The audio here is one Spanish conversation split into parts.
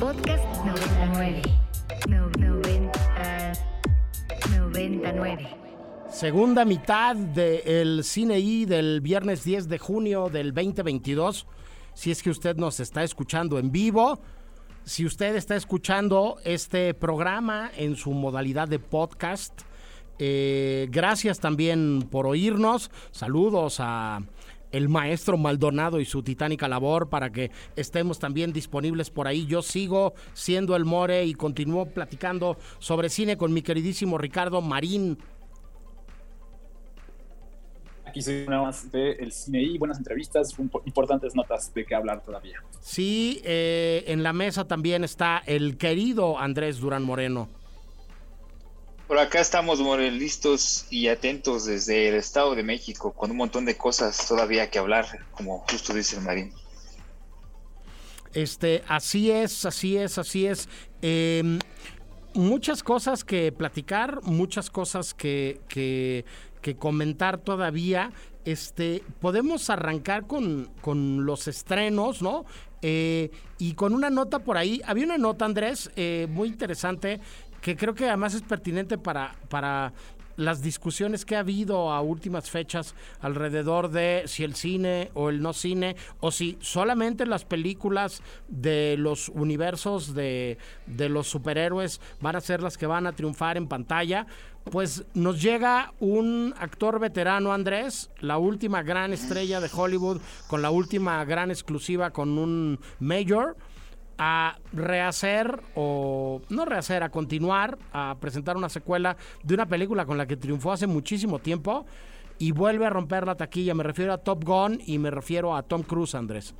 Podcast 99. No, 90, 99. Segunda mitad del Cine I del viernes 10 de junio del 2022. Si es que usted nos está escuchando en vivo, si usted está escuchando este programa en su modalidad de podcast, eh, gracias también por oírnos. Saludos a el maestro Maldonado y su titánica labor para que estemos también disponibles por ahí. Yo sigo siendo el More y continúo platicando sobre cine con mi queridísimo Ricardo Marín. Aquí soy una más de el cine y buenas entrevistas, importantes notas de qué hablar todavía. Sí, eh, en la mesa también está el querido Andrés Durán Moreno. Por acá estamos listos y atentos desde el Estado de México, con un montón de cosas todavía que hablar, como justo dice el Marín. Este, así es, así es, así es. Em, muchas cosas que platicar, muchas cosas que, que, comentar todavía. Este, podemos arrancar con, con los estrenos, ¿no? Eh, y con una nota por ahí, había una nota, Andrés, eh, muy interesante que creo que además es pertinente para, para las discusiones que ha habido a últimas fechas alrededor de si el cine o el no cine, o si solamente las películas de los universos de, de los superhéroes van a ser las que van a triunfar en pantalla, pues nos llega un actor veterano, Andrés, la última gran estrella de Hollywood, con la última gran exclusiva con un mayor a rehacer o no rehacer, a continuar, a presentar una secuela de una película con la que triunfó hace muchísimo tiempo y vuelve a romper la taquilla. Me refiero a Top Gun y me refiero a Tom Cruise, Andrés.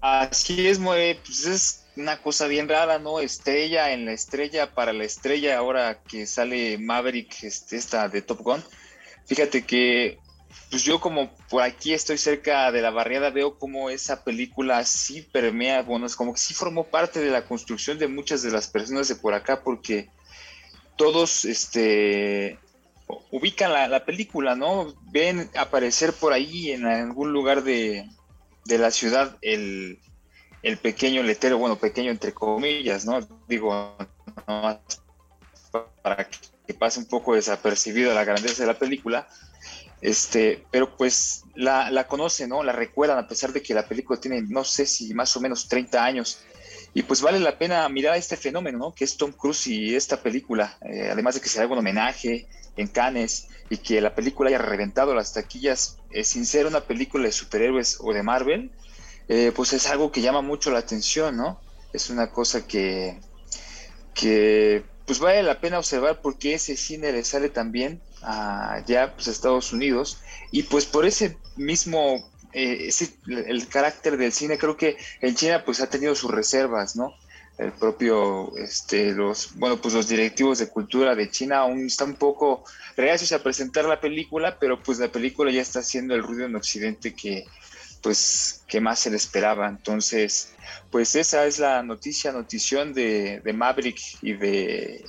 Así es, pues es una cosa bien rara, ¿no? Estrella en la estrella para la estrella ahora que sale Maverick, este, esta de Top Gun. Fíjate que pues yo como por aquí estoy cerca de la barriada, veo como esa película sí permea, bueno, es como que sí formó parte de la construcción de muchas de las personas de por acá, porque todos este, ubican la, película, ¿no? Ven aparecer por ahí en algún lugar de, la ciudad el, el, pequeño letero, bueno, pequeño entre comillas, ¿no? Digo, para que pase un poco desapercibido la grandeza de la película este, pero pues la, la conocen, ¿no? La recuerdan a pesar de que la película tiene, no sé si más o menos 30 años. Y pues vale la pena mirar este fenómeno, ¿no? Que es Tom Cruise y esta película. Eh, además de que se haga un homenaje en Cannes y que la película haya reventado las taquillas, eh, sin ser una película de superhéroes o de Marvel, eh, pues es algo que llama mucho la atención, ¿no? Es una cosa que, que pues vale la pena observar porque ese cine le sale también a ya pues, Estados Unidos. Y pues por ese mismo eh, el carácter del cine creo que en China pues ha tenido sus reservas no el propio este los bueno pues los directivos de cultura de China aún están un poco reacios a presentar la película pero pues la película ya está haciendo el ruido en Occidente que pues que más se le esperaba entonces pues esa es la noticia notición de, de Maverick y de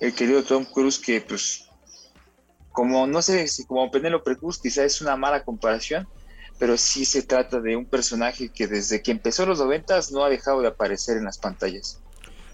el querido Tom Cruise que pues como no sé si como Penélope Cruz quizá es una mala comparación, pero sí se trata de un personaje que desde que empezó los noventas no ha dejado de aparecer en las pantallas.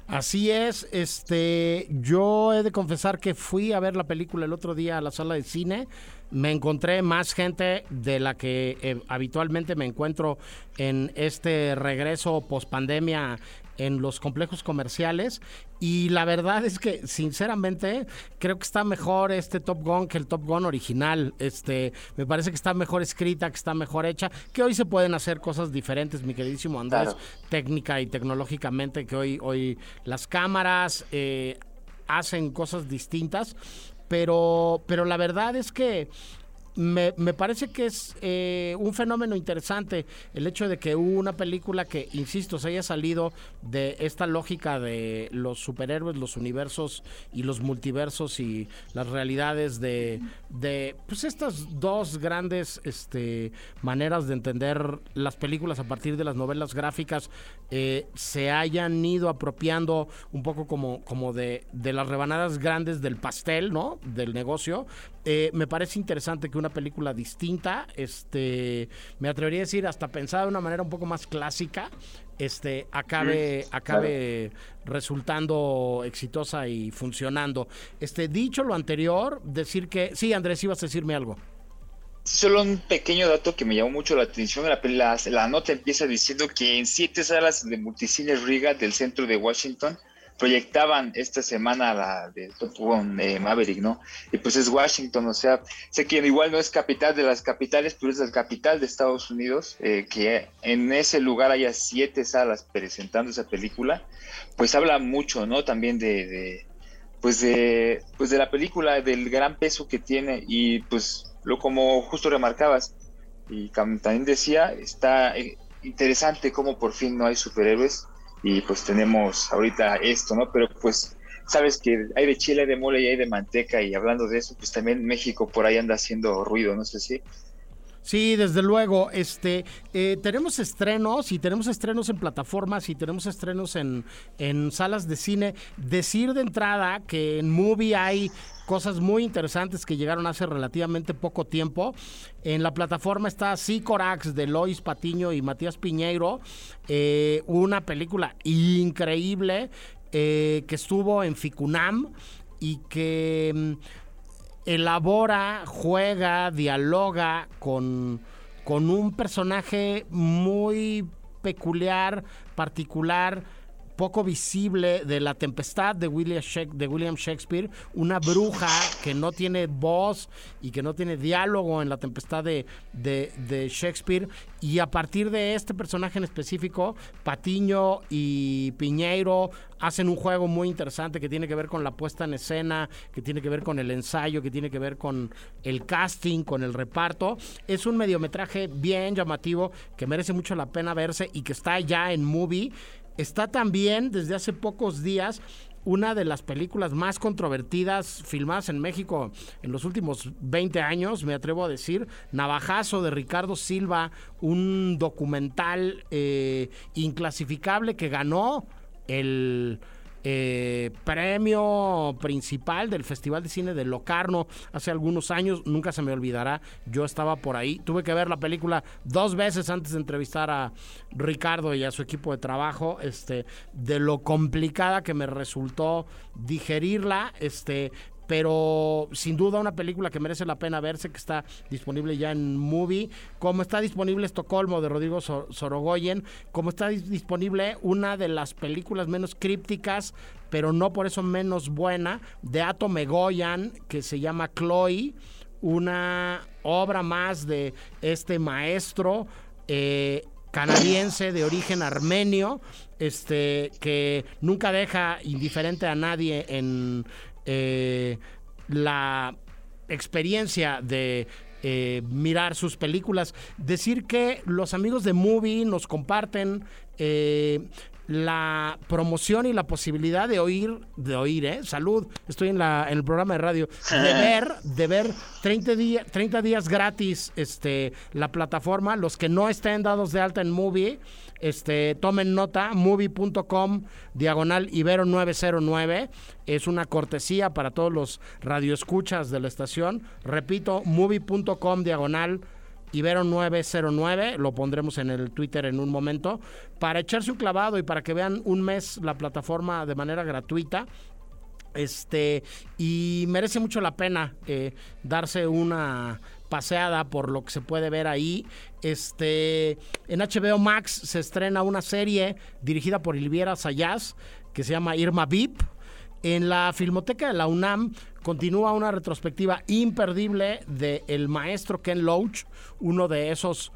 Así es, este, yo he de confesar que fui a ver la película el otro día a la sala de cine, me encontré más gente de la que eh, habitualmente me encuentro en este regreso post pandemia en los complejos comerciales y la verdad es que sinceramente creo que está mejor este Top Gun que el Top Gun original. Este, me parece que está mejor escrita, que está mejor hecha, que hoy se pueden hacer cosas diferentes, mi queridísimo Andrés, técnica y tecnológicamente, que hoy, hoy las cámaras eh, hacen cosas distintas. Pero, pero la verdad es que me, parece que es eh, un fenómeno interesante el hecho de que hubo una película que, insisto, se haya salido de esta lógica de los superhéroes, los universos y los multiversos y las realidades de, de pues estas dos grandes este, maneras de entender las películas a partir de las novelas gráficas eh, se hayan ido apropiando un poco como, como de, de las rebanadas grandes del pastel, ¿no? Del negocio. Eh, me parece interesante que una una película distinta, este, me atrevería a decir hasta pensada de una manera un poco más clásica, este, acabe, acabe resultando exitosa y funcionando. Este, dicho lo anterior, decir que, sí, Andrés, ibas a decirme algo. Solo un pequeño dato que me llamó mucho la atención. La, la, la nota empieza diciendo que en siete salas de multicine Riga del centro de Washington proyectaban esta semana la de Top Gun eh, Maverick, ¿no? Y pues es Washington, o sea, sé que igual no es capital de las capitales, pero es la capital de Estados Unidos, eh, que en ese lugar haya siete salas presentando esa película, pues habla mucho, ¿no? También de, de pues de, pues de la película, del gran peso que tiene y pues lo como justo remarcabas y también decía, está eh, interesante cómo por fin no hay superhéroes y pues tenemos ahorita esto, ¿no? Pero pues sabes que hay de chile, hay de mole y hay de manteca y hablando de eso, pues también México por ahí anda haciendo ruido, no sé si. Sí, desde luego. Este, eh, tenemos estrenos y tenemos estrenos en plataformas y tenemos estrenos en, en salas de cine. Decir de entrada que en Movie hay cosas muy interesantes que llegaron hace relativamente poco tiempo. En la plataforma está Sicorax de Lois Patiño y Matías Piñeiro, eh, una película increíble eh, que estuvo en Ficunam y que mm, elabora, juega, dialoga con, con un personaje muy peculiar, particular, poco visible de La Tempestad de William, de William Shakespeare, una bruja que no tiene voz y que no tiene diálogo en La Tempestad de, de, Shakespeare. Y a partir de este personaje en específico, Patiño y Piñeiro hacen un juego muy interesante que tiene que ver con la puesta en escena, que tiene que ver con el ensayo, que tiene que ver con el casting, con el reparto. Es un mediometraje bien llamativo que merece mucho la pena verse y que está ya en movie. Está también desde hace pocos días una de las películas más controvertidas filmadas en México en los últimos 20 años, me atrevo a decir, Navajazo de Ricardo Silva, un documental eh, inclasificable que ganó el eh, premio principal del Festival de Cine de Locarno hace algunos años, nunca se me olvidará, yo estaba por ahí, tuve que ver la película dos veces antes de entrevistar a Ricardo y a su equipo de trabajo, este, de lo complicada que me resultó digerirla, este, pero sin duda una película que merece la pena verse, que está disponible ya en Movie, como está disponible Estocolmo de Rodrigo Sorogoyen, como está disponible una de las películas menos crípticas, pero no por eso menos buena, de Ato Megoyan, que se llama Chloe, una obra más de este maestro. Eh, canadiense de origen armenio, este, que nunca deja indiferente a nadie en, eh, la experiencia de eh, mirar sus películas. Decir que los amigos de Movie nos comparten eh, la promoción y la posibilidad de oír, de oír, ¿eh? Salud, estoy en, la, en el programa de radio, de ver, de ver 30, días 30 días gratis este, la plataforma, los que no estén dados de alta en Movie, este, tomen nota, movie.com, diagonal Ibero 909, es una cortesía para todos los radioescuchas de la estación, repito, movie.com, diagonal Ibero 909, lo pondremos en el Twitter en un momento, para echarse un clavado y para que vean un mes la plataforma de manera gratuita. Este, y merece mucho la pena eh, darse una paseada por lo que se puede ver ahí. Este, en HBO Max se estrena una serie dirigida por Ilviera Sayas que se llama Irma Vip en la Filmoteca de la UNAM continúa una retrospectiva imperdible de el maestro Ken Loach, uno de esos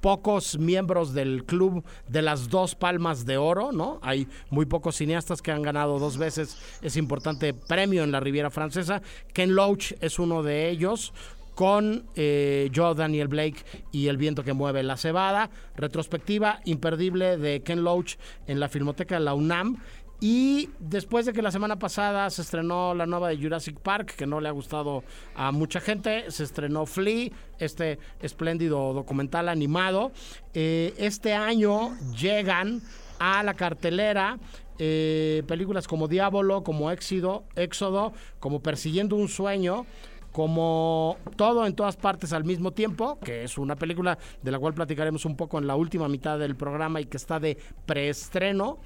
pocos miembros del club de las dos palmas de oro, ¿no? Hay muy pocos cineastas que han ganado dos veces ese importante premio en la Riviera Francesa. Ken Loach es uno de ellos con eh, Joe Daniel Blake y El viento que mueve la cebada. Retrospectiva imperdible de Ken Loach en la Filmoteca de la UNAM. Y después de que la semana pasada se estrenó la nueva de Jurassic Park, que no le ha gustado a mucha gente, se estrenó Flea, este espléndido documental animado. Eh, este año llegan a la cartelera eh, películas como Diablo, como Éxodo, Éxodo, como Persiguiendo un Sueño, como Todo en todas partes al mismo tiempo, que es una película de la cual platicaremos un poco en la última mitad del programa y que está de preestreno.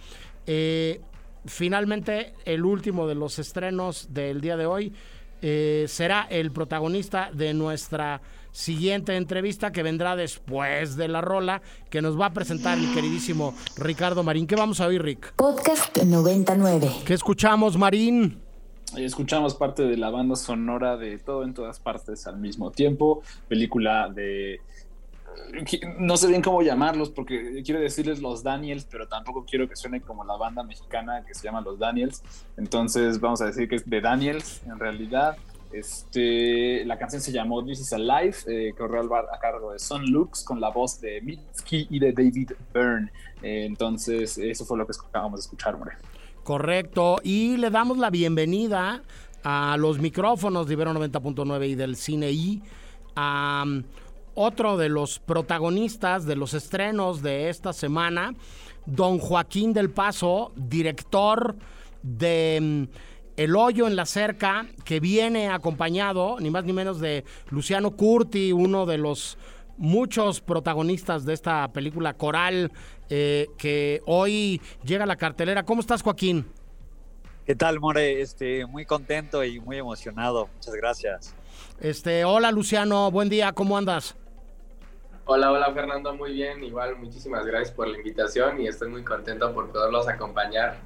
Eh, finalmente, el último de los estrenos del día de hoy eh, será el protagonista de nuestra siguiente entrevista que vendrá después de la rola que nos va a presentar el queridísimo Ricardo Marín. ¿Qué vamos a oír, Rick? Podcast 99. ¿Qué escuchamos, Marín? Escuchamos parte de la banda sonora de Todo en todas partes al mismo tiempo, película de no sé bien cómo llamarlos porque quiero decirles los Daniels, pero tampoco quiero que suene como la banda mexicana que se llama Los Daniels. Entonces vamos a decir que es de Daniels en realidad. Este, la canción se llamó This is Alive, eh, corrió a cargo de Son Lux con la voz de Mitski y de David Byrne. Eh, entonces, eso fue lo que acabamos de escuchar, More. Correcto, y le damos la bienvenida a los micrófonos de Ibero 90.9 y del Cine I, a otro de los protagonistas de los estrenos de esta semana, don Joaquín del Paso, director de mm, El Hoyo en la Cerca, que viene acompañado ni más ni menos de Luciano Curti, uno de los muchos protagonistas de esta película coral eh, que hoy llega a la cartelera. ¿Cómo estás, Joaquín? ¿Qué tal, More? Este, muy contento y muy emocionado. Muchas gracias. Este, hola, Luciano. Buen día. ¿Cómo andas? Hola, hola Fernando, muy bien. Igual, muchísimas gracias por la invitación y estoy muy contento por poderlos acompañar.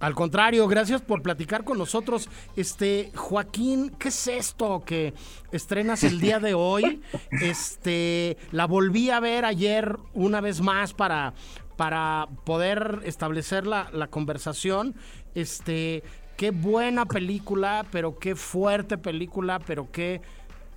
Al contrario, gracias por platicar con nosotros. Este, Joaquín, ¿qué es esto que estrenas el día de hoy? Este, la volví a ver ayer una vez más para, para poder establecer la, la conversación. Este, qué buena película, pero qué fuerte película, pero qué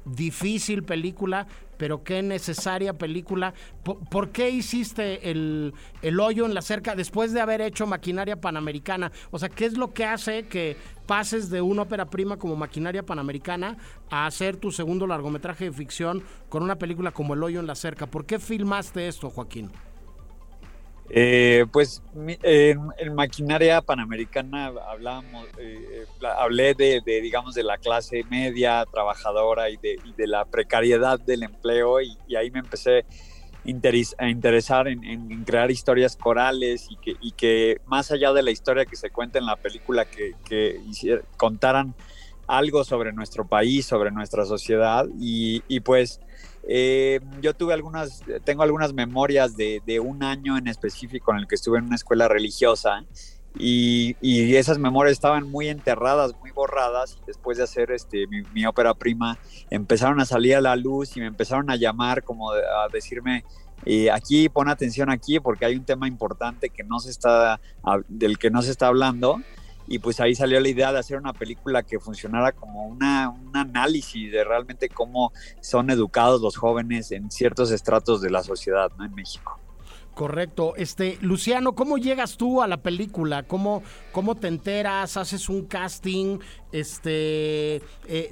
difícil película, pero qué necesaria película. ¿Por, qué hiciste el, el, hoyo en la cerca después de haber hecho Maquinaria Panamericana? O sea, ¿qué es lo que hace que pases de una ópera prima como Maquinaria Panamericana a hacer tu segundo largometraje de ficción con una película como El hoyo en la cerca? ¿Por qué filmaste esto, Joaquín? Eh, pues en, maquinaria panamericana hablábamos, eh, hablé de, digamos, de la clase media trabajadora y de, la precariedad del empleo y, ahí me empecé a interesar en, crear historias corales y que, y que, más allá de la historia que se cuenta en la película, que, que contaran algo sobre nuestro país, sobre nuestra sociedad y, pues eh, yo tuve algunas, tengo algunas memorias de, un año en específico en el que estuve en una escuela religiosa y, esas memorias estaban muy enterradas, muy borradas. Y después de hacer este, mi, ópera prima, empezaron a salir a la luz y me empezaron a llamar como a decirme, eh, aquí pon atención aquí porque hay un tema importante que no se está, del que no se está hablando y pues ahí salió la idea de hacer una película que funcionara como una, un análisis de realmente cómo son educados los jóvenes en ciertos estratos de la sociedad ¿no? en México. Correcto. Este, Luciano, ¿cómo llegas tú a la película? ¿Cómo, cómo te enteras? ¿Haces un casting? Este, eh,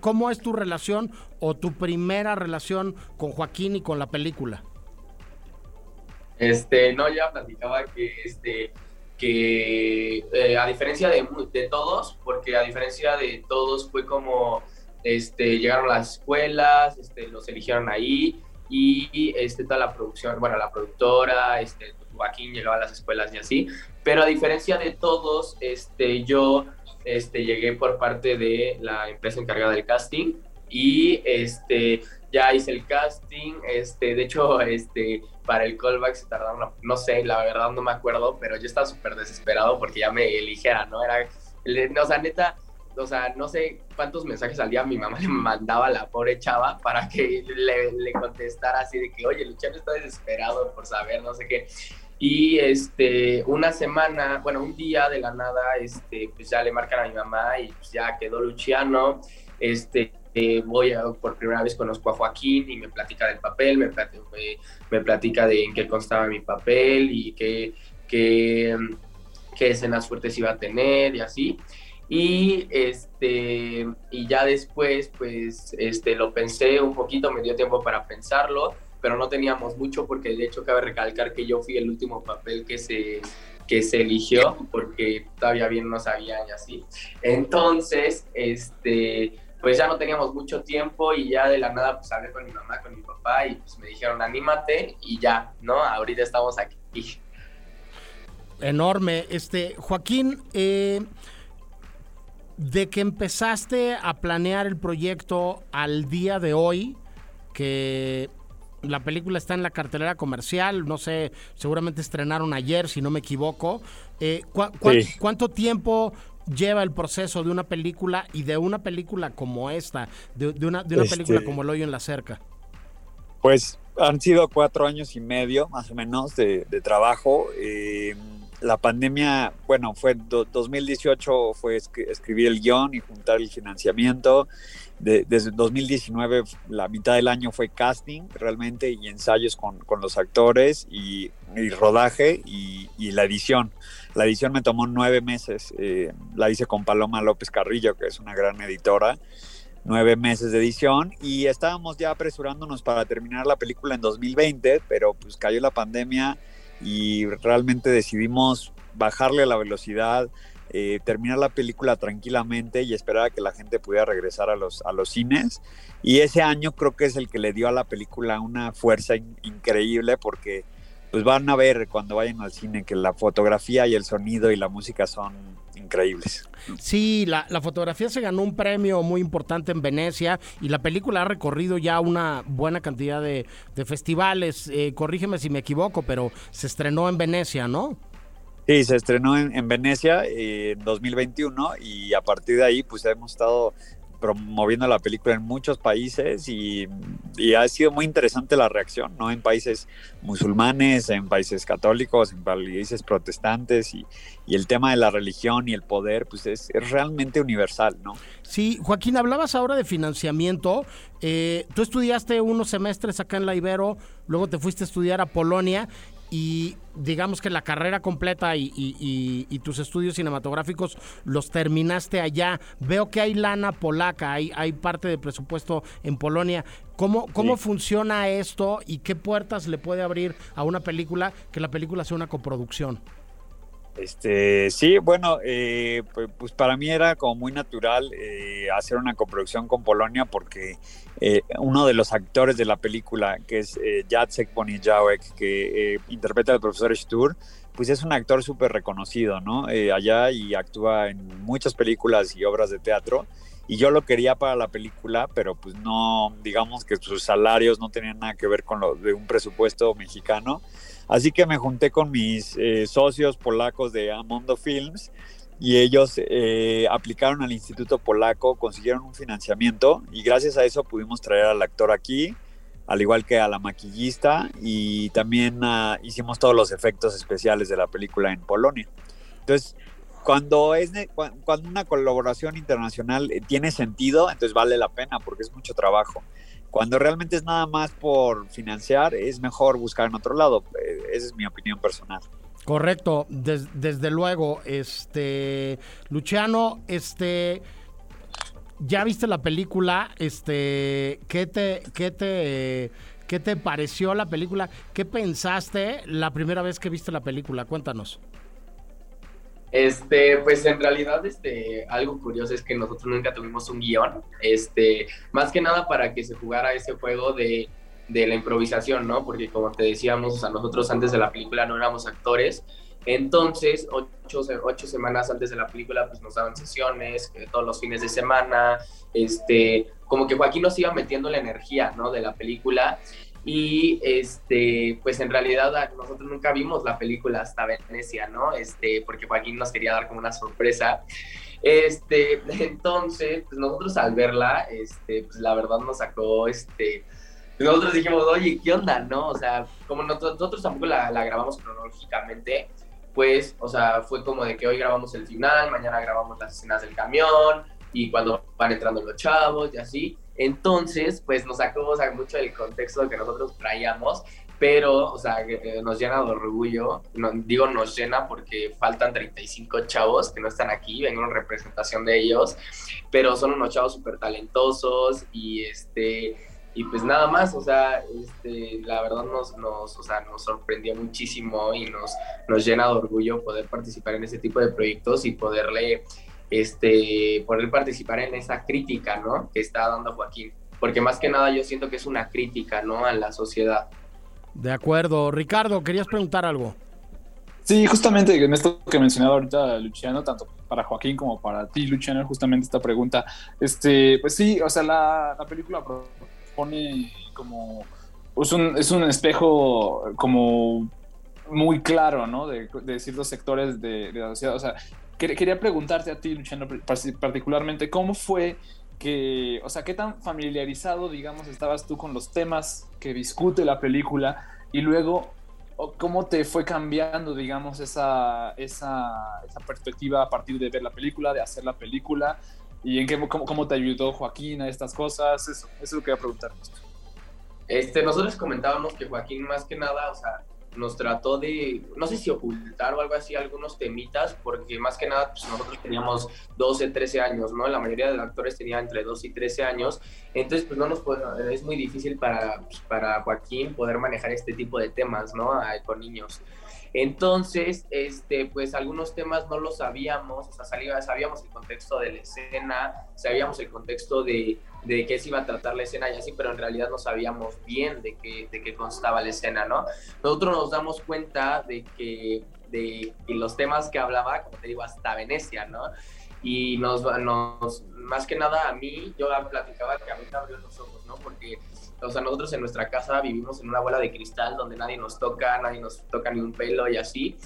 ¿Cómo es tu relación o tu primera relación con Joaquín y con la película? Este, no, ya platicaba que este, que eh, a diferencia de, de, todos, porque a diferencia de todos fue como este, llegaron a las escuelas, este, los eligieron ahí y este, toda la producción, bueno, la productora, este, Joaquín llegaba a las escuelas y así, pero a diferencia de todos, este, yo este, llegué por parte de la empresa encargada del casting y este, ya hice el casting, este, de hecho, este, para el callback se tardaron, no sé, la verdad no me acuerdo, pero yo estaba súper desesperado porque ya me eligieran, ¿no? Era, o sea, neta, o sea, no sé cuántos mensajes al día mi mamá le mandaba a la pobre chava para que le, contestara así de que, oye, Luciano está desesperado por saber, no sé qué. Y este, una semana, bueno, un día de la nada, este, pues ya le marcan a mi mamá y pues ya quedó Luciano, este, eh, voy a, por primera vez conozco a Joaquín y me platica del papel, me, me, platica de en qué constaba mi papel y qué, qué, qué, escenas fuertes iba a tener y así. Y, este, y ya después, pues, este, lo pensé un poquito, me dio tiempo para pensarlo, pero no teníamos mucho porque de hecho cabe recalcar que yo fui el último papel que se, que se eligió porque todavía bien no sabían y así. Entonces, este, pues ya no teníamos mucho tiempo y ya de la nada pues hablé con mi mamá, con mi papá y pues me dijeron anímate y ya, ¿no? Ahorita estamos aquí. Enorme. Este, Joaquín, eh, de que empezaste a planear el proyecto al día de hoy, que la película está en la cartelera comercial, no sé, seguramente estrenaron ayer, si no me equivoco. Eh, ¿Cuánto tiempo lleva el proceso de una película y de una película como esta, de, una, de una película este como El Hoyo en la Cerca? Pues han sido cuatro años y medio, más o menos, de, trabajo. Eh, la pandemia, bueno, fue 2018 fue escribir el guion y juntar el financiamiento. desde 2019 la mitad del año fue casting realmente y ensayos con, los actores y, rodaje y, la edición. La edición me tomó nueve meses. Eh, la hice con Paloma López Carrillo, que es una gran editora. Nueve meses de edición y estábamos ya apresurándonos para terminar la película en 2020, pero pues cayó la pandemia y realmente decidimos bajarle la velocidad, eh, terminar la película tranquilamente y esperar a que la gente pudiera regresar a los, a los cines. Y ese año creo que es el que le dio a la película una fuerza increíble porque pues van a ver cuando vayan al cine que la fotografía y el sonido y la música son increíbles. Sí, la, fotografía se ganó un premio muy importante en Venecia y la película ha recorrido ya una buena cantidad de, festivales. Eh, corrígeme si me equivoco, pero se estrenó en Venecia, ¿no? Sí, se estrenó en, en Venecia eh, en 2021 y a partir de ahí pues hemos estado promoviendo la película en muchos países y, ha sido muy interesante la reacción, ¿no? En países musulmanes, en países católicos, en países protestantes y, el tema de la religión y el poder, pues es, realmente universal, ¿no? Sí, Joaquín, hablabas ahora de financiamiento. Eh, tú estudiaste unos semestres acá en la Ibero, luego te fuiste a estudiar a Polonia y digamos que la carrera completa y, tus estudios cinematográficos los terminaste allá. Veo que hay lana polaca, hay, hay parte de presupuesto en Polonia. ¿Cómo, cómo funciona esto y qué puertas le puede abrir a una película que la película sea una coproducción? Este, sí, bueno, eh, pues, pues, para mí era como muy natural eh, hacer una coproducción con Polonia porque eh, uno de los actores de la película, que es Jacek Bonijałek, que interpreta al profesor Stur, pues es un actor súper reconocido, ¿no? allá y actúa en muchas películas y obras de teatro. Y yo lo quería para la película, pero pues no, digamos que sus salarios no tenían nada que ver con lo de un presupuesto mexicano. Así que me junté con mis eh, socios polacos de Amondo Films y ellos eh, aplicaron al Instituto Polaco, consiguieron un financiamiento y gracias a eso pudimos traer al actor aquí, al igual que a la maquillista y también ah, hicimos todos los efectos especiales de la película en Polonia. Entonces, cuando es cuando una colaboración internacional eh, tiene sentido, entonces vale la pena porque es mucho trabajo. Cuando realmente es nada más por financiar, es mejor buscar en otro lado. Eh, esa es mi opinión personal. Correcto, desde luego, este Luciano, este ya viste la película, este, ¿qué te, qué te, qué te pareció la película? ¿Qué pensaste la primera vez que viste la película? Cuéntanos. Este, pues en realidad, este, algo curioso es que nosotros nunca tuvimos un guion, este, más que nada para que se jugara ese juego de, de la improvisación, ¿no? Porque como te decíamos, o sea, nosotros antes de la película no éramos actores, entonces, ocho, ocho, semanas antes de la película, pues nos daban sesiones, eh, todos los fines de semana, este, como que Joaquín nos iba metiendo la energía, ¿no? De la película y este, pues en realidad nosotros nunca vimos la película hasta Venecia, ¿no? Este, porque Joaquín nos quería dar como una sorpresa. Este, entonces, pues nosotros al verla, este, pues la verdad nos sacó, este, nosotros dijimos, oye, ¿qué onda, no? O sea, como nosotros tampoco la, la grabamos cronológicamente, pues, o sea, fue como de que hoy grabamos el final, mañana grabamos las escenas del camión y cuando van entrando los chavos y así. Entonces, pues nos sacó mucho del contexto que nosotros traíamos, pero, o sea, nos llena de orgullo. No, digo nos llena porque faltan 35 chavos que no están aquí, vengo en representación de ellos, pero son unos chavos súper talentosos y este y pues nada más, o sea, este, la verdad nos, nos, o sea, nos sorprendió muchísimo y nos, nos llena de orgullo poder participar en ese tipo de proyectos y poderle este, poder participar en esa crítica, ¿no? Que está dando Joaquín. Porque más que nada yo siento que es una crítica, ¿no? A la sociedad. De acuerdo. Ricardo, querías preguntar algo. Sí, justamente en esto que mencionaba ahorita Luciano, tanto para Joaquín como para ti, Luciano, justamente esta pregunta. Este, pues sí, o sea, la, la película propone como. Es un, es un espejo como muy claro, ¿no? De, de ciertos sectores de, de, la sociedad. O sea, quería preguntarte a ti, Luciano, particularmente, ¿cómo fue que, o sea, qué tan familiarizado, digamos, estabas tú con los temas que discute la película y luego cómo te fue cambiando, digamos, esa, esa, esa, perspectiva a partir de ver la película, de hacer la película, y en qué, cómo, cómo te ayudó Joaquín a estas cosas, eso, eso es lo que voy a preguntar. Este, nosotros comentábamos que Joaquín más que nada, o sea, nos trató de, no sé si ocultar o algo así, algunos temitas, porque más que nada pues nosotros teníamos 12, 13 años, ¿no? La mayoría de los actores tenía entre 12 y 13 años, entonces pues no nos es muy difícil para, pues, para Joaquín poder manejar este tipo de temas, ¿no? Con niños. Entonces, este, pues algunos temas no los sabíamos, o sea, sabíamos el contexto de la escena, sabíamos el contexto de, de qué se iba a tratar la escena y así, pero en realidad no sabíamos bien de qué, de qué constaba la escena, ¿no? Nosotros nos damos cuenta de que, de, los temas que hablaba, como te digo, hasta Venecia, ¿no? Y nos, nos, más que nada a mí, yo platicaba que a mí me abrió los ojos, ¿no? Porque o sea, nosotros en nuestra casa vivimos en una bola de cristal donde nadie nos toca, nadie nos toca ni un pelo y así.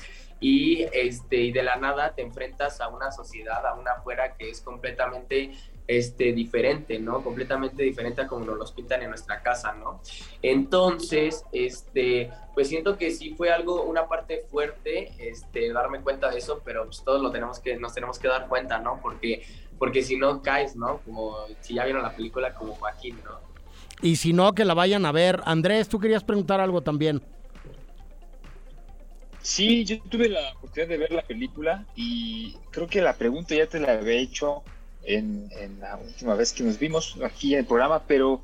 Y, este, y de la nada te enfrentas a una sociedad, a una afuera que es completamente este, diferente, ¿no? Completamente diferente a como nos los pintan en nuestra casa, ¿no? Entonces, este, pues siento que sí fue algo, una parte fuerte, este, darme cuenta de eso, pero pues todos lo tenemos que, nos tenemos que dar cuenta, ¿no? Porque, porque si no caes, ¿no? Como si ya vieron la película como Joaquín, ¿no? Y si no, que la vayan a ver. Andrés, tú querías preguntar algo también. Sí, yo tuve la oportunidad de ver la película y creo que la pregunta ya te la había hecho en, la última vez que nos vimos aquí en el programa, pero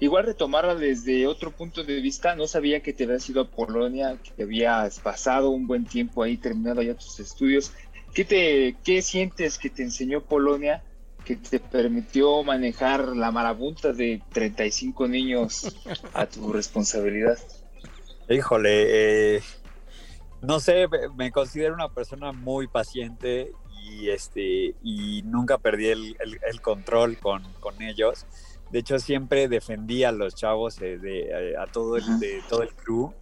igual retomarla desde otro punto de vista. No sabía que te habías ido a Polonia, que te habías pasado un buen tiempo ahí terminando ya tus estudios. ¿Qué, te, qué sientes que te enseñó Polonia que te permitió manejar la marabunta de 35 niños a tu responsabilidad? Híjole, eh, no sé, me considero una persona muy paciente y, este, y nunca perdí el, control con, con, ellos. De hecho, siempre defendí a los chavos, eh, de, eh, a todo el, de todo el crew.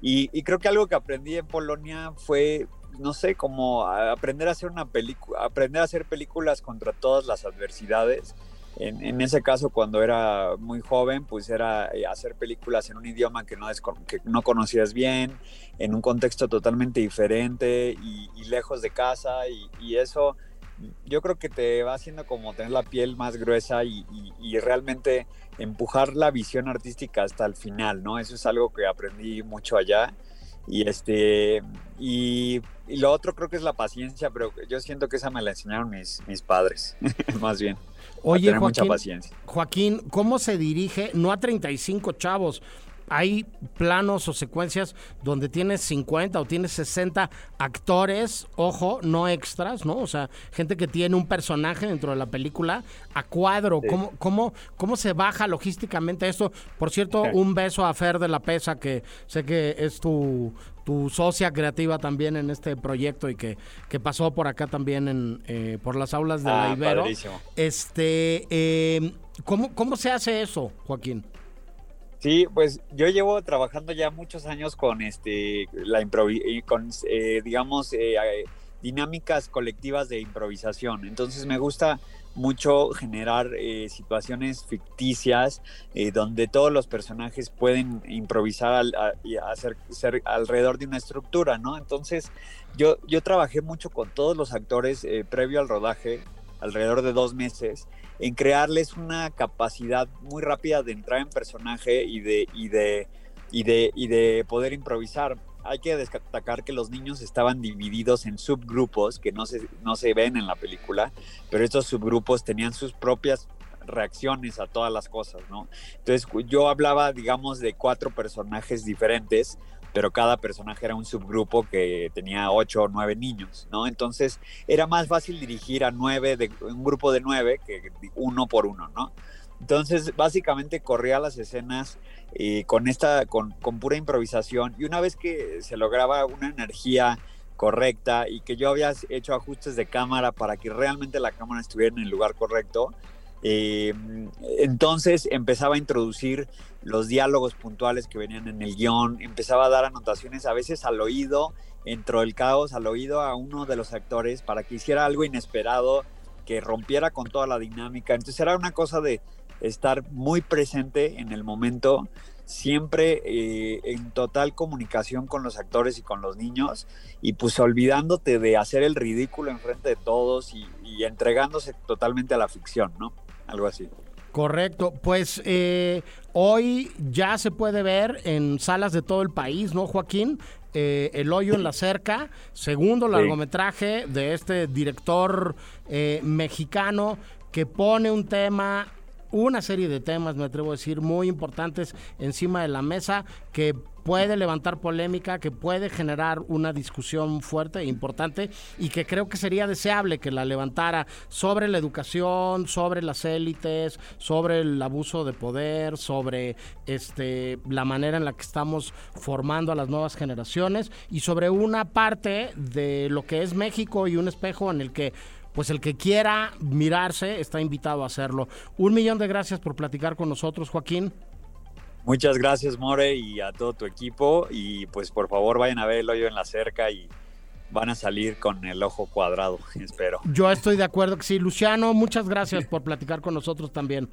Y, y creo que algo que aprendí en Polonia fue no sé, como aprender a hacer una película, aprender a hacer películas contra todas las adversidades. En, ese caso, cuando era muy joven, pues era eh, hacer películas en un idioma que no, que no conocías bien, en un contexto totalmente diferente y, lejos de casa. Y, eso yo creo que te va haciendo como tener la piel más gruesa y, y, realmente empujar la visión artística hasta el final, ¿no? Eso es algo que aprendí mucho allá. Y este, y, lo otro creo que es la paciencia, pero yo siento que esa me la enseñaron mis, mis padres, más bien. Oye, Joaquín, mucha paciencia. Joaquín, ¿cómo se dirige? No a 35 chavos, hay planos o secuencias donde tienes 50 o tienes 60 actores, ojo, no extras, ¿no? O sea, gente que tiene un personaje dentro de la película a cuadro. ¿Cómo, cómo, cómo se baja logísticamente esto? Por cierto, un beso a Fer de la Pesa, que sé que es tu, tu socia creativa también en este proyecto y que, que pasó por acá también en, eh, por las aulas de la ah, Ibero. Este, eh, ¿cómo, ¿Cómo se hace eso, Joaquín? Sí, pues yo llevo trabajando ya muchos años con este la con eh, digamos eh, eh, dinámicas colectivas de improvisación. Entonces me gusta mucho generar situaciones ficticias donde todos los personajes pueden improvisar y hacer ser alrededor de una estructura, ¿no? Entonces yo yo trabajé mucho con todos los actores previo al rodaje alrededor de dos meses, en crearles una capacidad muy rápida de entrar en personaje y de, y de, y de, y de poder improvisar. Hay que destacar que los niños estaban divididos en subgrupos que no se, no se ven en la película, pero estos subgrupos tenían sus propias reacciones a todas las cosas, ¿no? Entonces yo hablaba, digamos, de cuatro personajes diferentes pero cada personaje era un subgrupo que tenía ocho o nueve niños, ¿no? Entonces era más fácil dirigir a nueve, de, un grupo de nueve que uno por uno, ¿no? Entonces, básicamente corría las escenas eh, con esta, con, con, pura improvisación. Y una vez que se lograba una energía correcta y que yo había hecho ajustes de cámara para que realmente la cámara estuviera en el lugar correcto, eh, entonces empezaba a introducir los diálogos puntuales que venían en el guion, empezaba a dar anotaciones a veces al oído, entró el caos al oído a uno de los actores para que hiciera algo inesperado, que rompiera con toda la dinámica. Entonces era una cosa de estar muy presente en el momento, siempre eh, en total comunicación con los actores y con los niños, y pues olvidándote de hacer el ridículo enfrente de todos y, entregándose totalmente a la ficción, ¿no? Algo así. Correcto, pues eh, hoy ya se puede ver en salas de todo el país, ¿no, Joaquín? Eh, el hoyo en la cerca, segundo largometraje de este director mexicano que pone un tema una serie de temas, me atrevo a decir, muy importantes encima de la mesa que puede levantar polémica, que puede generar una discusión fuerte e importante y que creo que sería deseable que la levantara sobre la educación, sobre las élites, sobre el abuso de poder, sobre este la manera en la que estamos formando a las nuevas generaciones y sobre una parte de lo que es México y un espejo en el que pues el que quiera mirarse está invitado a hacerlo. Un millón de gracias por platicar con nosotros, Joaquín. Muchas gracias, More, y a todo tu equipo. Y pues por favor vayan a ver el hoyo en la cerca y van a salir con el ojo cuadrado, espero. Yo estoy de acuerdo que sí. Luciano, muchas gracias por platicar con nosotros también.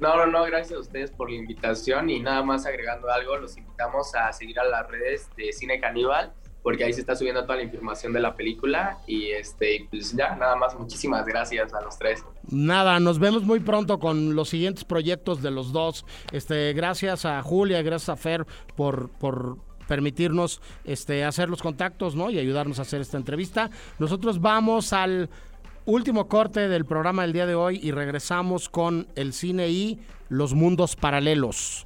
No, no, no, gracias a ustedes por la invitación y nada más agregando algo, los invitamos a seguir a las redes de Cine Caníbal porque ahí se está subiendo toda la información de la película y este pues ya nada más muchísimas gracias a los tres. Nada, nos vemos muy pronto con los siguientes proyectos de los dos. Este, gracias a Julia, gracias a Fer por por permitirnos este hacer los contactos, ¿no? y ayudarnos a hacer esta entrevista. Nosotros vamos al último corte del programa del día de hoy y regresamos con el cine y los mundos paralelos.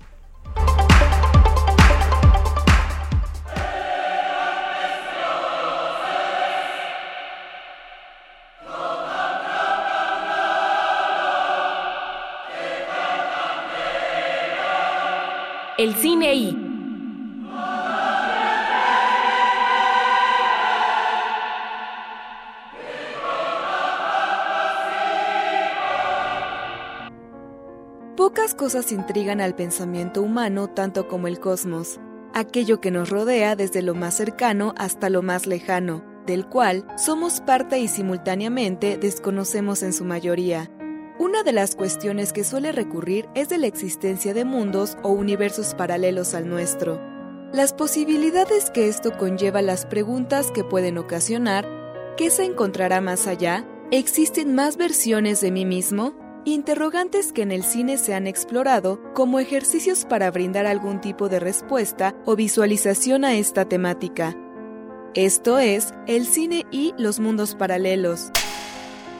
El cine y... Pocas cosas intrigan al pensamiento humano tanto como el cosmos, aquello que nos rodea desde lo más cercano hasta lo más lejano, del cual somos parte y simultáneamente desconocemos en su mayoría. Una de las cuestiones que suele recurrir es de la existencia de mundos o universos paralelos al nuestro. Las posibilidades que esto conlleva las preguntas que pueden ocasionar, ¿qué se encontrará más allá? ¿Existen más versiones de mí mismo? Interrogantes que en el cine se han explorado como ejercicios para brindar algún tipo de respuesta o visualización a esta temática. Esto es el cine y los mundos paralelos.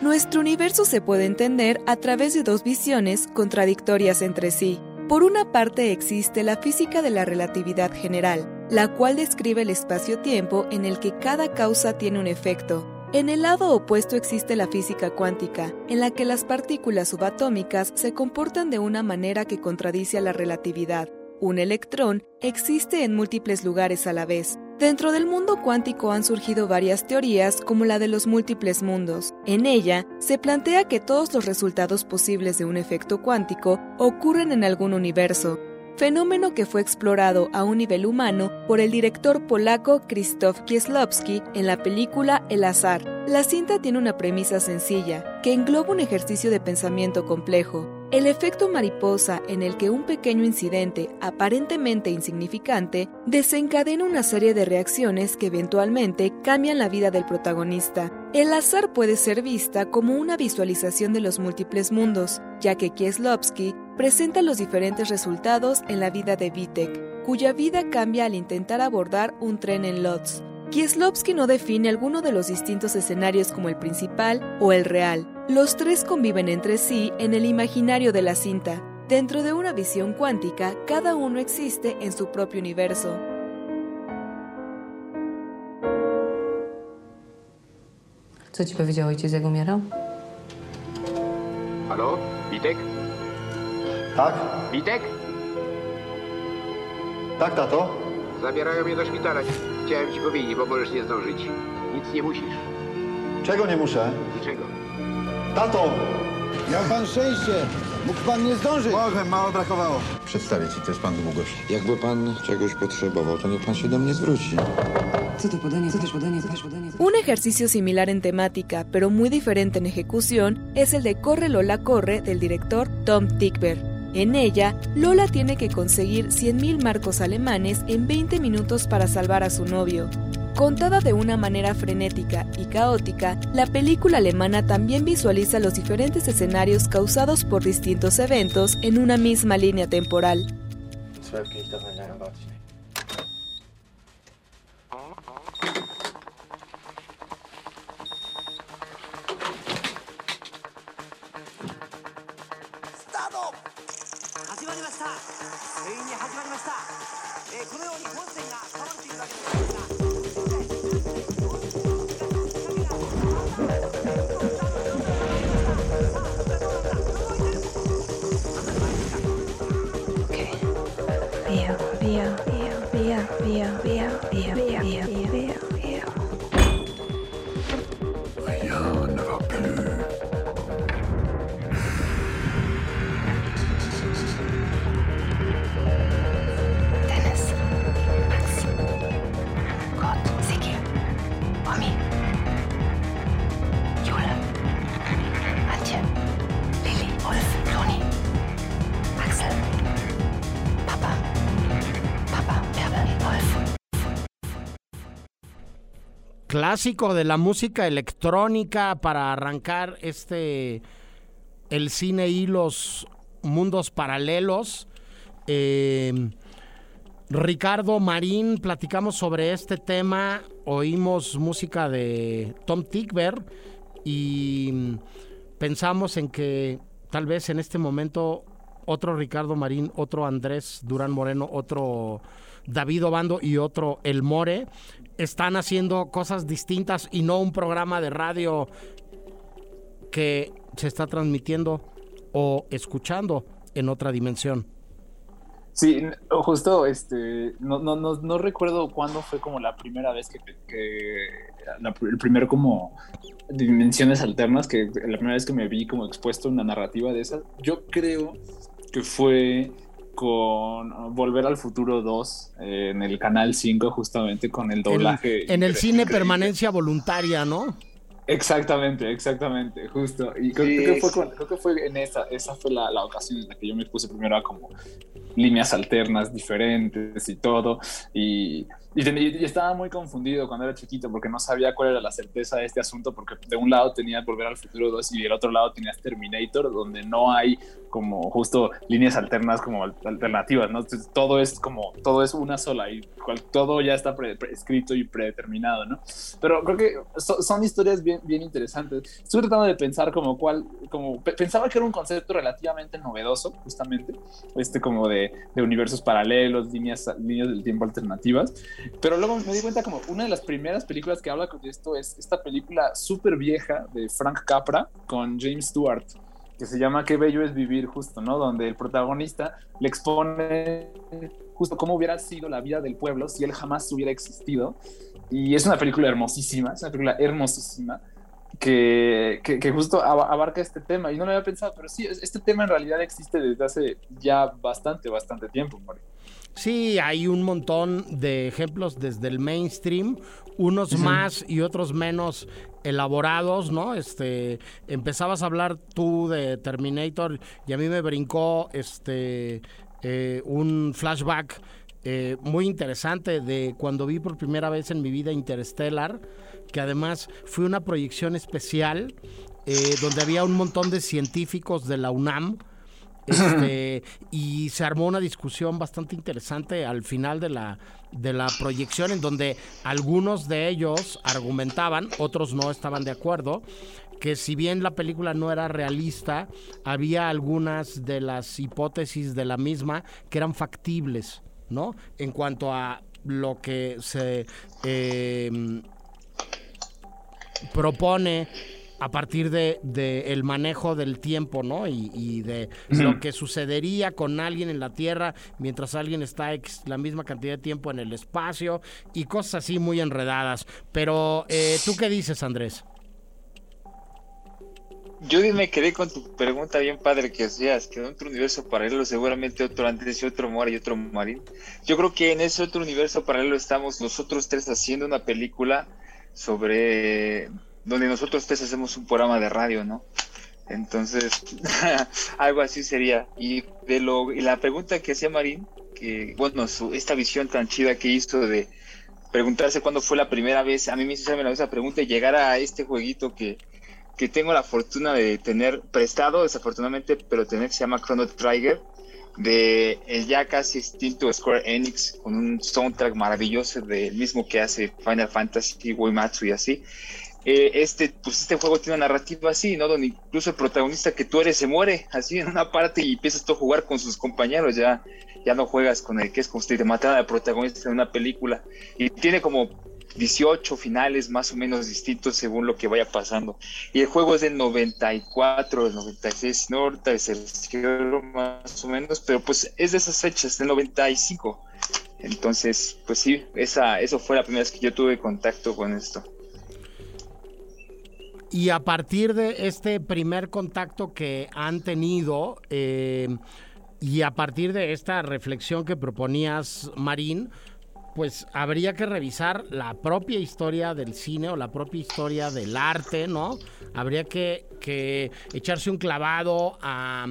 Nuestro universo se puede entender a través de dos visiones contradictorias entre sí. Por una parte existe la física de la relatividad general, la cual describe el espacio-tiempo en el que cada causa tiene un efecto. En el lado opuesto existe la física cuántica, en la que las partículas subatómicas se comportan de una manera que contradice a la relatividad. Un electrón existe en múltiples lugares a la vez, Dentro del mundo cuántico han surgido varias teorías como la de los múltiples mundos. En ella se plantea que todos los resultados posibles de un efecto cuántico ocurren en algún universo, fenómeno que fue explorado a un nivel humano por el director polaco Krzysztof Kieslowski en la película El azar. La cinta tiene una premisa sencilla, que engloba un ejercicio de pensamiento complejo. El efecto mariposa en el que un pequeño incidente, aparentemente insignificante, desencadena una serie de reacciones que eventualmente cambian la vida del protagonista. El azar puede ser vista como una visualización de los múltiples mundos, ya que Kieslowski presenta los diferentes resultados en la vida de Vitek, cuya vida cambia al intentar abordar un tren en Lodz. Kieslowski no define alguno de los distintos escenarios como el principal o el real. Los tres conviven entre sí en el imaginario de la cinta. Dentro de una visión cuántica, cada uno existe en su propio universo. Co? Halo, Witek? Tak? Witek? Tak, tato? Zabierają mnie do szpitala. Chciałem ci powiedzieć, bo możesz nie zdążyć. Nic nie musisz. Czego nie muszę? Niczego. Tato! Miał pan szczęście. Mógł pan nie zdążyć. Mogłem, mało brakowało. Przedstawię ci też pan długość. Jakby pan czegoś potrzebował, to niech pan się do mnie zwróci. Co to podanie? Co też podanie? Co też podanie? Un ejercicio similar en temática, pero muy diferente en ejecución, es el de Corre Lola Corre del director Tom Tickver. En ella, Lola tiene que conseguir 100.000 marcos alemanes en 20 minutos para salvar a su novio. Contada de una manera frenética y caótica, la película alemana también visualiza los diferentes escenarios causados por distintos eventos en una misma línea temporal. Clásico de la música electrónica para arrancar este el cine y los mundos paralelos. Eh, Ricardo Marín, platicamos sobre este tema, oímos música de Tom Tickver y pensamos en que tal vez en este momento otro Ricardo Marín, otro Andrés Durán Moreno, otro David Obando y otro El More están haciendo cosas distintas y no un programa de radio que se está transmitiendo o escuchando en otra dimensión. Sí, justo, este, no, no, no, no recuerdo cuándo fue como la primera vez que, que la- el primer como dimensiones alternas, que la primera vez que me vi como expuesto a una narrativa de esas, yo creo que fue con Volver al Futuro 2 eh, en el Canal 5 justamente con el doblaje. En, en el cine increíble. permanencia voluntaria, ¿no? Exactamente, exactamente, justo. Y creo, Sí, creo que, fue creo que fue en esa, esa fue la, la ocasión en la que yo me puse primero a como líneas alternas diferentes y todo. Y, y, y estaba muy confundido cuando era chiquito porque no sabía cuál era la certeza de este asunto porque de un lado tenías Volver al Futuro 2 y del otro lado tenías Terminator donde no hay como justo líneas alternas como al- alternativas, ¿no? Todo es como, todo es una sola y cual- todo ya está pre- escrito y predeterminado, ¿no? Pero creo que so- son historias bien, bien interesantes. Estuve tratando de pensar como cuál, como pe- pensaba que era un concepto relativamente novedoso, justamente, este como de, de universos paralelos, líneas, líneas del tiempo alternativas. Pero luego me di cuenta como una de las primeras películas que habla de esto es esta película súper vieja de Frank Capra con James Stewart que se llama Qué bello es vivir justo, ¿no? Donde el protagonista le expone justo cómo hubiera sido la vida del pueblo si él jamás hubiera existido. Y es una película hermosísima, es una película hermosísima que, que, que justo aba- abarca este tema. Y no lo había pensado, pero sí, es- este tema en realidad existe desde hace ya bastante, bastante tiempo. Mario. Sí, hay un montón de ejemplos desde el mainstream, unos más y otros menos elaborados, ¿no? Este, empezabas a hablar tú de Terminator y a mí me brincó este eh, un flashback eh, muy interesante de cuando vi por primera vez en mi vida Interstellar, que además fue una proyección especial eh, donde había un montón de científicos de la UNAM. Este, y se armó una discusión bastante interesante al final de la, de la proyección en donde algunos de ellos argumentaban, otros no estaban de acuerdo, que si bien la película no era realista, había algunas de las hipótesis de la misma que eran factibles, ¿no? En cuanto a lo que se... eh, propone a partir de, de el manejo del tiempo, ¿no? Y, y de lo que sucedería con alguien en la Tierra mientras alguien está ex- la misma cantidad de tiempo en el espacio y cosas así muy enredadas. Pero, eh, ¿tú qué dices, Andrés? Yo me quedé con tu pregunta bien padre que decías, que en otro universo paralelo seguramente otro antes y otro muere y otro marín. Yo creo que en ese otro universo paralelo estamos nosotros tres haciendo una película sobre donde nosotros tres hacemos un programa de radio, ¿no? Entonces, algo así sería. Y de lo y la pregunta que hacía Marín, que bueno, su, esta visión tan chida que hizo de preguntarse cuándo fue la primera vez, a mí me hizo hacerme la misma pregunta y llegar a este jueguito que que tengo la fortuna de tener prestado, desafortunadamente, pero tener, se llama Chrono Trigger, de el ya casi extinto Square Enix, con un soundtrack maravilloso del mismo que hace Final Fantasy, Uematsu y así. Eh, este, pues este juego tiene una narrativa así, ¿no? Donde incluso el protagonista que tú eres se muere así en una parte y empiezas tú a jugar con sus compañeros, ya, ya no juegas con el que es como si te mataran al protagonista en una película. Y tiene como 18 finales más o menos distintos según lo que vaya pasando. Y el juego es del 94, del 96, no ahorita es el más o menos, pero pues es de esas fechas, del 95. Entonces, pues sí, esa, eso fue la primera vez que yo tuve contacto con esto. Y a partir de este primer contacto que han tenido eh, y a partir de esta reflexión que proponías, Marín, pues habría que revisar la propia historia del cine o la propia historia del arte, ¿no? Habría que, que echarse un clavado a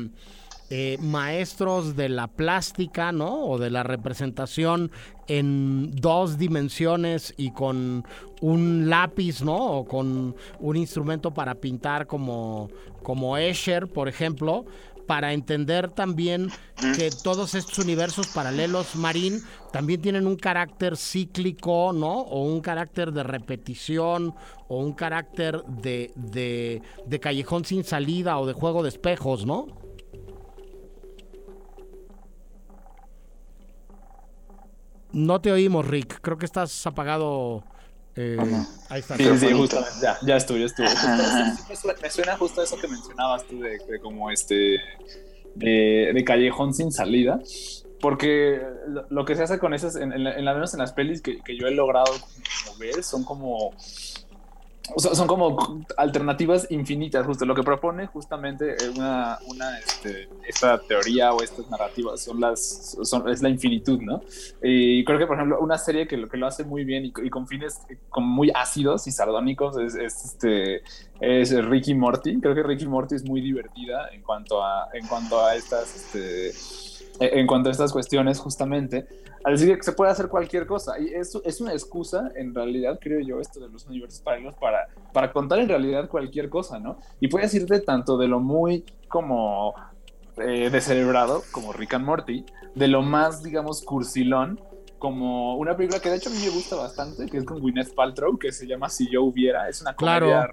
eh, maestros de la plástica, ¿no? O de la representación en dos dimensiones y con un lápiz, ¿no? O con un instrumento para pintar como, como Escher, por ejemplo, para entender también que todos estos universos paralelos, Marín, también tienen un carácter cíclico, ¿no? O un carácter de repetición, o un carácter de, de, de callejón sin salida o de juego de espejos, ¿no? No te oímos, Rick. Creo que estás apagado. Eh, Ahí está. Sí, sí, justo, ya, ya estuvo, ya estuvo. Me, suena, me suena justo eso que mencionabas tú de, de como este de, de callejón sin salida, porque lo, lo que se hace con esas, en, en, la- en la menos en las pelis que, que yo he logrado como ver, son como sea, son como alternativas infinitas, justo lo que propone justamente eh, una, una este, esta teoría o estas narrativas son las son, es la infinitud, ¿no? Y creo que por ejemplo una serie que lo que lo hace muy bien y, con fines eh, como muy ácidos y sardónicos es, es, este es Ricky Morty. Creo que Ricky Morty es muy divertida en cuanto a en cuanto a estas este, en cuanto a estas cuestiones justamente al decir que se puede hacer cualquier cosa. Y eso es una excusa en realidad creo yo esto de los universos paralelos para para contar en realidad cualquier cosa no y puedes irte tanto de lo muy como eh, descerebrado como Rick and Morty de lo más digamos cursilón como una película que de hecho a mí me gusta bastante que es con Gwyneth Paltrow que se llama Si yo hubiera. Es una Claro. comedia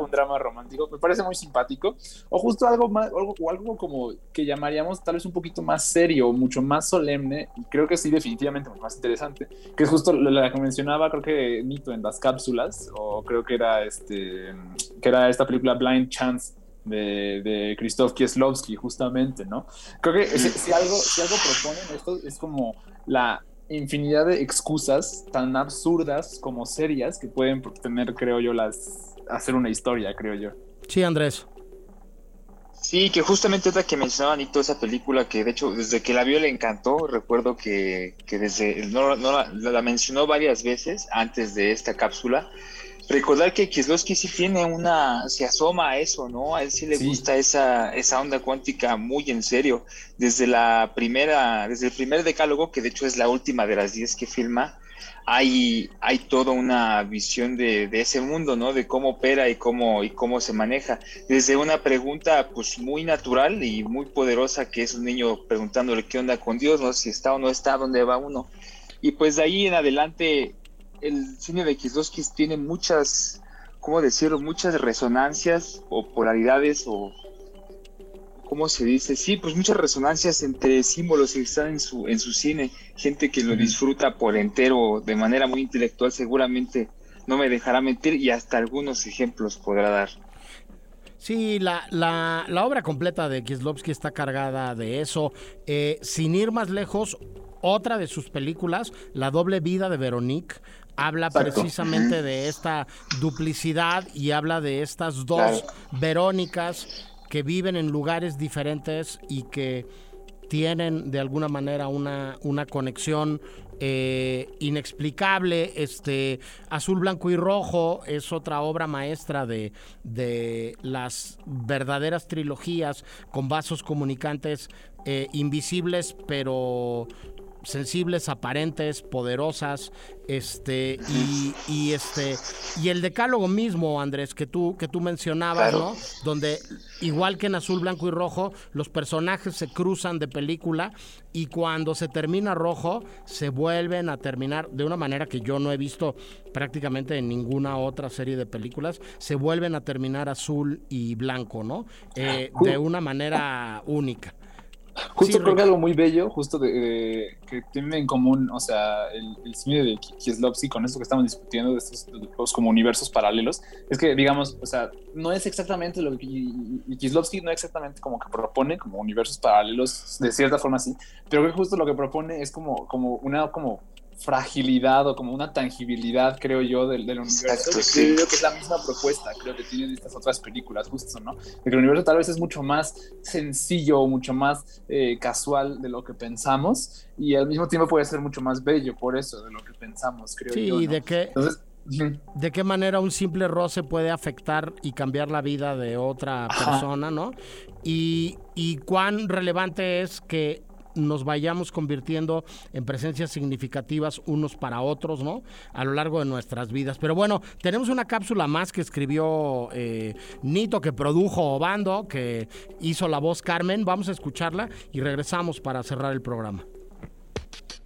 un drama romántico me parece muy simpático. O justo algo más o algo como que llamaríamos tal vez un poquito más serio mucho más solemne y creo que sí definitivamente más interesante que es justo la que mencionaba creo que Nito en las cápsulas o creo que era este que era esta película Blind Chance de, de Krzysztof Kieslowski justamente no creo que si algo si algo proponen esto es como la infinidad de excusas tan absurdas como serias que pueden tener creo yo las hacer una historia creo yo Sí, Andrés. Sí, que justamente otra que mencionaba Nito, esa película que de hecho desde que la vio le encantó, recuerdo que, que desde, no, no la, la mencionó varias veces antes de esta cápsula. Recordar que Kieslowski sí tiene una, se asoma a eso, ¿no? A él sí le Sí. gusta esa, esa onda cuántica muy en serio. Desde la primera, desde el primer decálogo, que de hecho es la última de las 10 que filma, hay, hay toda una visión de, de ese mundo, ¿no? De cómo opera y cómo, y cómo se maneja. Desde una pregunta pues muy natural y muy poderosa que es un niño preguntándole qué onda con Dios, ¿no? Si está o no está, dónde va uno. Y pues de ahí en adelante el cine de Kieslowski tiene muchas, ¿cómo decirlo? Muchas resonancias o polaridades o ¿cómo se dice? Sí, pues muchas resonancias entre símbolos que están en su, en su cine. Gente que lo disfruta por entero de manera muy intelectual seguramente no me dejará mentir y hasta algunos ejemplos podrá dar. Sí, la, la, la obra completa de Kieslowski está cargada de eso. Eh, sin ir más lejos, otra de sus películas, La doble vida de Veronique, habla precisamente de esta duplicidad y habla de estas dos Verónicas que viven en lugares diferentes y que tienen de alguna manera una, una conexión eh, inexplicable. Este Azul, Blanco y Rojo es otra obra maestra de, de las verdaderas trilogías con vasos comunicantes eh, invisibles, pero sensibles, aparentes, poderosas, este y, este y el decálogo mismo, Andrés, que tú que tú mencionabas, ¿no? Donde igual que en Azul, Blanco y Rojo, los personajes se cruzan de película y cuando se termina rojo se vuelven a terminar de una manera que yo no he visto prácticamente en ninguna otra serie de películas, se vuelven a terminar azul y blanco, ¿no? Eh, de una manera única. Justo creo que algo muy bello, justo de, que tiene en común, o sea, el, cine de Kieslowski con esto que estamos discutiendo de estos dos como universos paralelos, es que, digamos, o sea, no es exactamente lo que Kieslowski no exactamente como que propone como universos paralelos, de cierta forma sí, pero que justo lo que propone es como, como una como fragilidad o como una tangibilidad, creo yo, del, universo. Creo que es la misma propuesta, creo que tienen estas otras películas, justo, ¿no? De que el universo tal vez es mucho más sencillo, mucho más eh, casual de lo que pensamos y al mismo tiempo puede ser mucho más bello por eso, de lo que pensamos, creo yo. Sí, de qué, de qué manera un simple roce puede afectar y cambiar la vida de otra persona, ¿no? Y, y cuán relevante es que nos vayamos convirtiendo en presencias significativas unos para otros, ¿no? A lo largo de nuestras vidas. Pero bueno, tenemos una cápsula más que escribió eh, Nito, que produjo Obando, que hizo la voz Carmen. Vamos a escucharla y regresamos para cerrar el programa.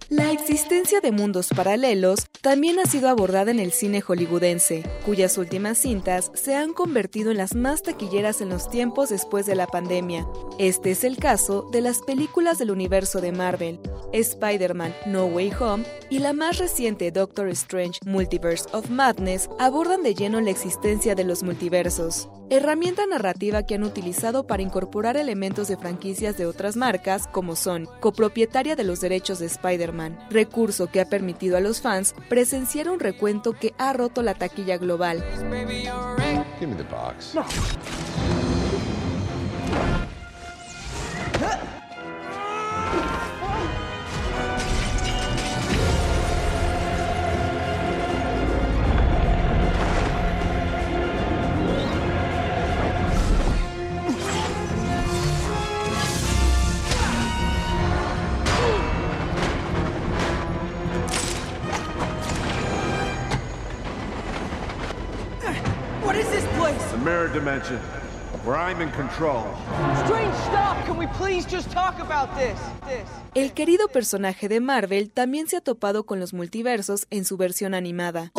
La existencia de mundos paralelos también ha sido abordada en el cine hollywoodense, cuyas últimas cintas se han convertido en las más taquilleras en los tiempos después de la pandemia. Este es el caso de las películas del universo de Marvel, Spider-Man No Way Home y la más reciente Doctor Strange Multiverse of Madness abordan de lleno la existencia de los multiversos, herramienta narrativa que han utilizado para incorporar elementos de franquicias de otras marcas como son copropietaria de los derechos de Spider-Man, recurso que ha permitido a los fans presenciar un recuento que ha roto la taquilla global. mirror dimension, where I'm in control. Strange, stop! Can we please just talk about this? This. El querido personaje de Marvel también se ha topado con los multiversos en su versión animada.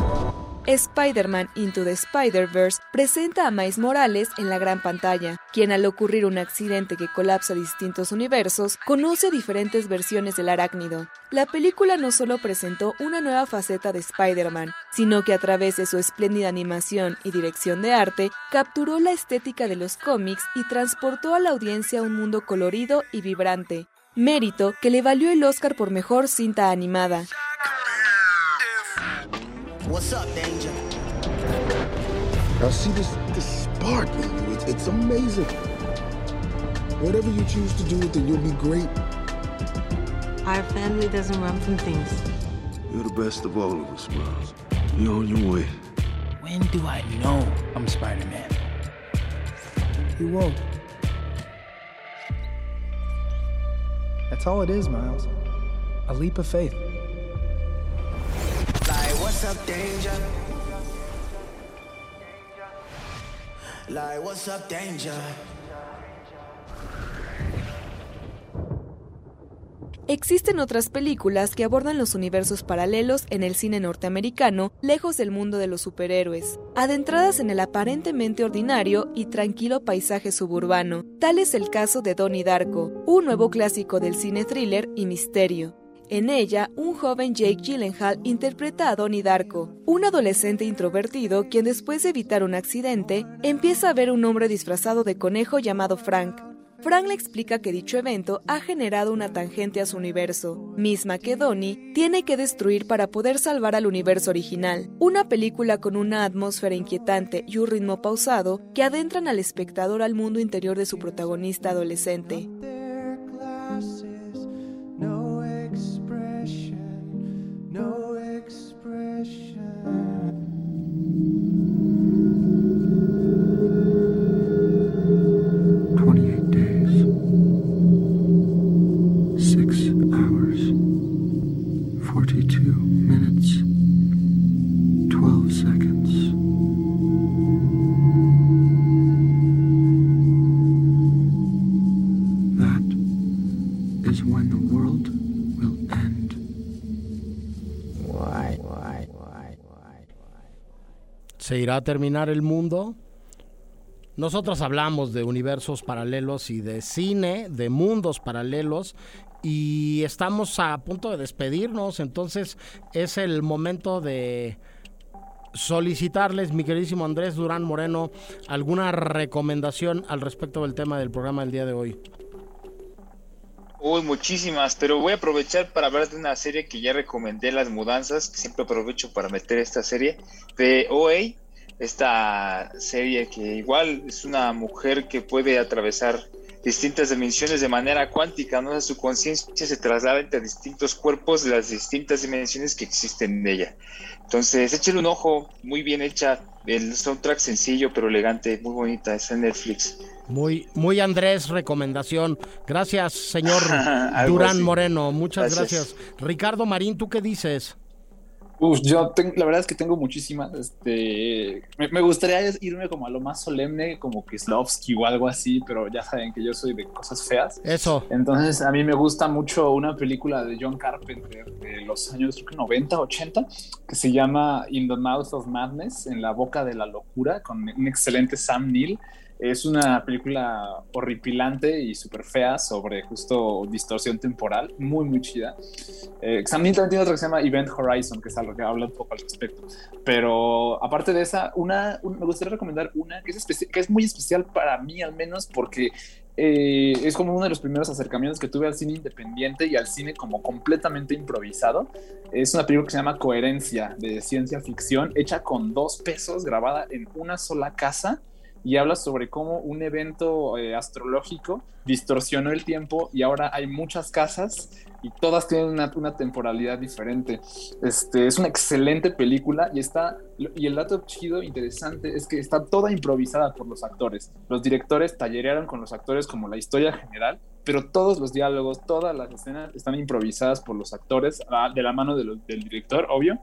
Spider-Man Into the Spider-Verse presenta a Miles Morales en la gran pantalla, quien al ocurrir un accidente que colapsa distintos universos, conoce diferentes versiones del arácnido. La película no solo presentó una nueva faceta de Spider-Man, sino que a través de su espléndida animación y dirección de arte, capturó la estética de los cómics y transportó a la audiencia a un mundo colorido y vibrante, mérito que le valió el Oscar por mejor cinta animada. What's up, Danger? I see this, this spark in you. It's, it's amazing. Whatever you choose to do with it, you'll be great. Our family doesn't run from things. You're the best of all of us, Miles. You're on your way. When do I know I'm Spider-Man? You won't. That's all it is, Miles. A leap of faith. Existen otras películas que abordan los universos paralelos en el cine norteamericano, lejos del mundo de los superhéroes, adentradas en el aparentemente ordinario y tranquilo paisaje suburbano. Tal es el caso de Donnie Darko, un nuevo clásico del cine thriller y misterio. En ella, un joven Jake Gyllenhaal interpreta a Donnie Darko, un adolescente introvertido quien después de evitar un accidente, empieza a ver un hombre disfrazado de conejo llamado Frank. Frank le explica que dicho evento ha generado una tangente a su universo, misma que Donnie tiene que destruir para poder salvar al universo original. Una película con una atmósfera inquietante y un ritmo pausado que adentran al espectador al mundo interior de su protagonista adolescente. Irá a terminar el mundo? Nosotros hablamos de universos paralelos y de cine, de mundos paralelos, y estamos a punto de despedirnos, entonces es el momento de solicitarles, mi queridísimo Andrés Durán Moreno, alguna recomendación al respecto del tema del programa del día de hoy. Uy, muchísimas, pero voy a aprovechar para hablar de una serie que ya recomendé, Las Mudanzas, que siempre aprovecho para meter esta serie, de OA, esta serie que igual es una mujer que puede atravesar distintas dimensiones de manera cuántica, ¿no? Su conciencia se traslada entre distintos cuerpos de las distintas dimensiones que existen en ella. Entonces, échale un ojo, muy bien hecha, el soundtrack sencillo pero elegante, muy bonita, está en Netflix. Muy, muy Andrés, recomendación. Gracias, señor Durán así. Moreno. Muchas Gracias. gracias. Ricardo Marín, ¿tú qué dices? Uf, yo tengo, la verdad es que tengo muchísimas. Este, me, me gustaría irme como a lo más solemne, como Kislovsky o algo así, pero ya saben que yo soy de cosas feas. Eso. Entonces, a mí me gusta mucho una película de John Carpenter de los años creo que 90, 80, que se llama In the Mouth of Madness, en la boca de la locura, con un excelente Sam Neill. Es una película horripilante y súper fea sobre justo distorsión temporal, muy, muy chida. Eh, Neill también tiene otra que se llama Event Horizon, que es algo que habla un poco al respecto. Pero aparte de esa, una, un- me gustaría recomendar una que es, que es muy especial para mí al menos porque eh, es como uno de los primeros acercamientos que tuve al cine independiente y al cine como completamente improvisado. Es una película que se llama Coherencia de ciencia ficción, hecha con dos pesos, grabada en una sola casa y habla sobre cómo un evento eh, astrológico distorsionó el tiempo y ahora hay muchas casas y todas tienen una, temporalidad diferente. Este, es una excelente película y está y el dato chido interesante es que está toda improvisada por los actores. Los directores tallerearon con los actores como la historia general, pero todos los diálogos, todas las escenas están improvisadas por los actores ah, de la mano del director, obvio.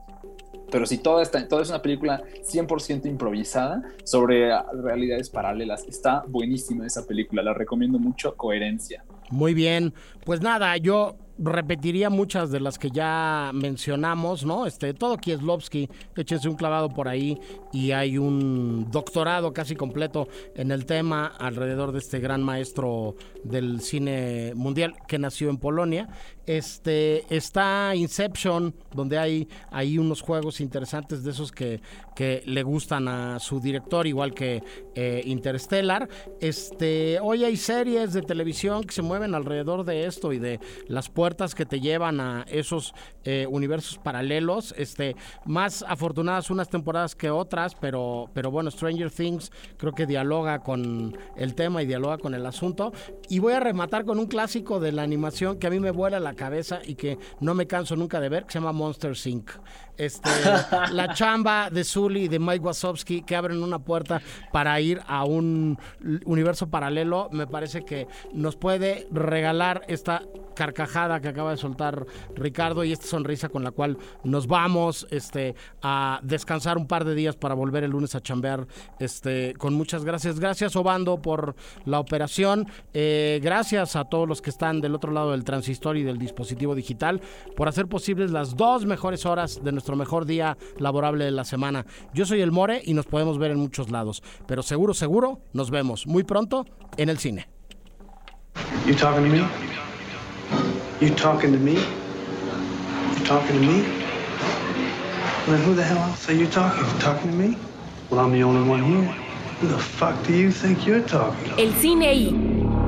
Pero si todo, está, todo es una película 100% improvisada sobre realidades paralelas. Está buenísima esa película, la recomiendo mucho, Coherencia. Muy bien. Pues nada, yo repetiría muchas de las que ya mencionamos, ¿no? Este, todo Kieslowski, échense un clavado por ahí y hay un doctorado casi completo en el tema alrededor de este gran maestro del cine mundial que nació en Polonia. Este, está Inception, donde hay ahí unos juegos interesantes de esos que, que le gustan a su director, igual que eh, Interstellar. Este, hoy hay series de televisión que se mueven alrededor de esto y de las puertas que te llevan a esos eh, universos paralelos. Este, más afortunadas unas temporadas que otras, pero, pero bueno, Stranger Things creo que dialoga con el tema y dialoga con el asunto. Y voy a rematar con un clásico de la animación que a mí me vuela la cabeza y que no me canso nunca de ver, que se llama Monster Inc. Este, la chamba de Zully y de Mike Wazowski que abren una puerta para ir a un universo paralelo, me parece que nos puede regalar esta carcajada que acaba de soltar Ricardo y esta sonrisa con la cual nos vamos este, a descansar un par de días para volver el lunes a chambear este, con muchas gracias. Gracias Obando por la operación. Eh, gracias a todos los que están del otro lado del transistor y del dispositivo digital por hacer posibles las dos mejores horas de nuestro mejor día laborable de la semana. Yo soy el More y nos podemos ver en muchos lados, pero seguro, seguro, nos vemos muy pronto en el cine. You talking to me? You talking to me? You talking to me? Then who the hell else are you talking? Talking to me? Well, I'm the only one here. Who the fuck do you think you're talking to? El cine